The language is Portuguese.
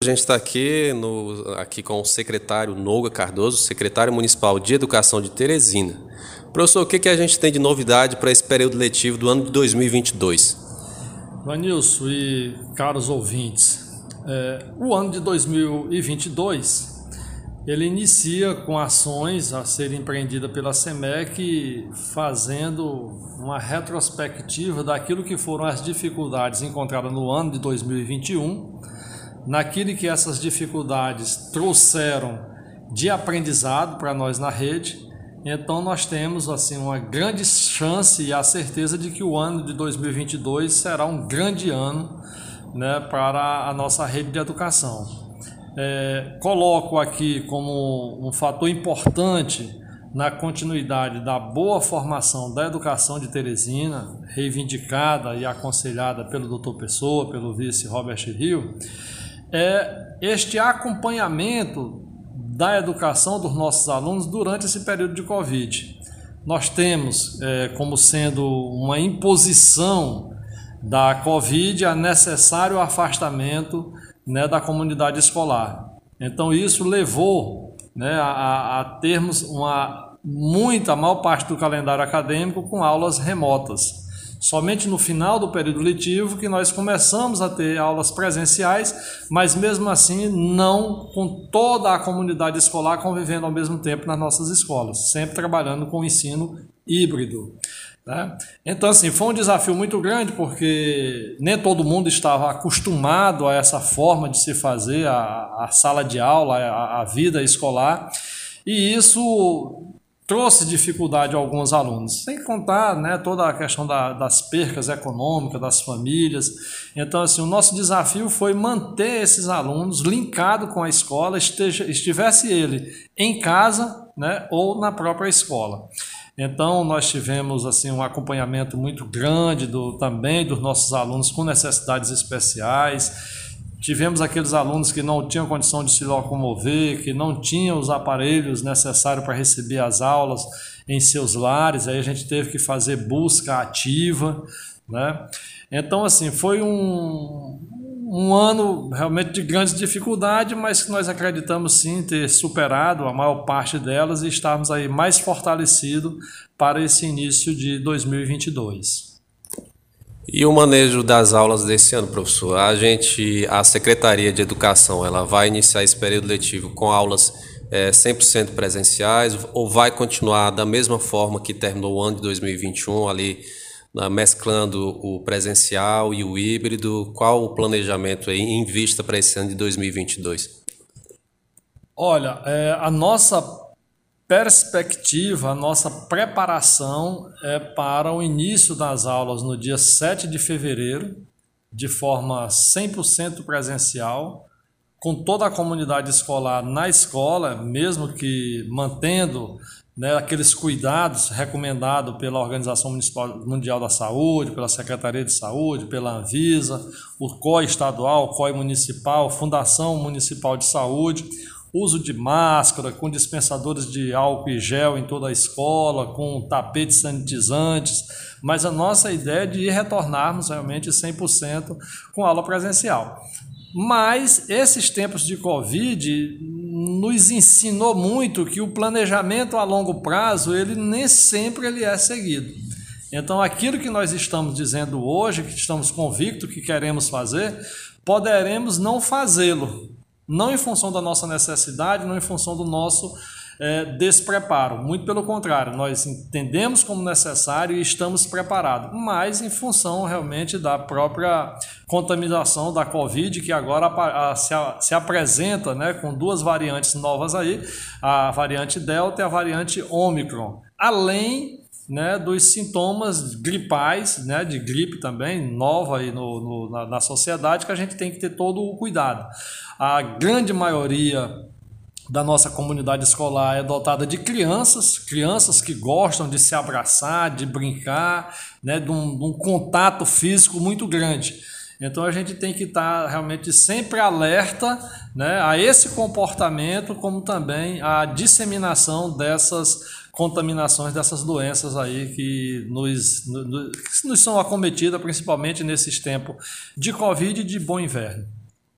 A gente está aqui, aqui com o secretário Noga Cardoso, secretário municipal de Educação de Teresina. Professor, o que, que a gente tem de novidade para esse período letivo do ano de 2022? Vanilson e caros ouvintes, é, o ano de 2022 ele inicia com ações a serem empreendidas pela SEMEC, fazendo uma retrospectiva daquilo que foram as dificuldades encontradas no ano de 2021, naquilo que essas dificuldades trouxeram de aprendizado para nós na rede. Então nós temos assim uma grande chance e a certeza de que o ano de 2022 será um grande ano né, para a nossa rede de educação. É, coloco aqui como um fator importante na continuidade da boa formação da educação de Teresina, reivindicada e aconselhada pelo Dr. Pessoa, pelo vice Robert Rio, é este acompanhamento da educação dos nossos alunos durante esse período de Covid. Nós temos é, como sendo uma imposição da Covid a necessário afastamento né, da comunidade escolar. Então isso levou né, a, a termos uma muita maior parte do calendário acadêmico com aulas remotas. Somente no final do período letivo que nós começamos a ter aulas presenciais, mas mesmo assim não com toda a comunidade escolar convivendo ao mesmo tempo nas nossas escolas, sempre trabalhando com o ensino híbrido. Né? Então, assim, foi um desafio muito grande porque nem todo mundo estava acostumado a essa forma de se fazer a, a sala de aula, a, a, vida escolar, e isso trouxe dificuldade a alguns alunos, sem contar né, toda a questão da, das percas econômicas das famílias. Então, assim, o nosso desafio foi manter esses alunos linkados com a escola, esteja, estivesse ele em casa né, ou na própria escola. Então, nós tivemos assim um acompanhamento muito grande do, também dos nossos alunos com necessidades especiais. Tivemos aqueles alunos que não tinham condição de se locomover, que não tinham os aparelhos necessários para receber as aulas em seus lares, aí a gente teve que fazer busca ativa, né? Então, assim, foi um, um ano realmente de grande dificuldade, mas que nós acreditamos sim ter superado a maior parte delas e estarmos aí mais fortalecidos para esse início de 2022. E o manejo das aulas desse ano, professor? A gente, a Secretaria de Educação, ela vai iniciar esse período letivo com aulas é, 100% presenciais ou vai continuar da mesma forma que terminou o ano de 2021 ali mesclando o presencial e o híbrido? Qual o planejamento aí em vista para esse ano de 2022? Olha, é, a nossa perspectiva, a nossa preparação é para o início das aulas no dia 7 de fevereiro, de forma 100% presencial, com toda a comunidade escolar na escola, mesmo que mantendo né, aqueles cuidados recomendados pela Organização Mundial da Saúde, pela Secretaria de Saúde, pela Anvisa, o COI estadual, o COI municipal, Fundação Municipal de Saúde, uso de máscara, com dispensadores de álcool e gel em toda a escola, com tapetes sanitizantes, mas a nossa ideia é de retornarmos realmente 100% com aula presencial. Mas esses tempos de Covid nos ensinou muito que o planejamento a longo prazo, ele nem sempre ele é seguido. Então, aquilo que nós estamos dizendo hoje, que estamos convictos que queremos fazer, poderemos não fazê-lo, não em função da nossa necessidade, não em função do nosso é, despreparo. Muito pelo contrário, nós entendemos como necessário e estamos preparados, mas em função realmente da própria contaminação da Covid, que agora se, se, apresenta né, com duas variantes novas aí, a variante Delta e a variante Omicron. Além né, dos sintomas gripais, né, de gripe também, nova aí no, no na, na sociedade, que a gente tem que ter todo o cuidado. A grande maioria da nossa comunidade escolar é dotada de crianças, crianças que gostam de se abraçar, de brincar, né, de, um, de um contato físico muito grande. Então a gente tem que estar realmente sempre alerta né, a esse comportamento, como também a disseminação dessas contaminações, dessas doenças aí que nos, nos, nos são acometidas, principalmente nesses tempos de Covid e de bom inverno.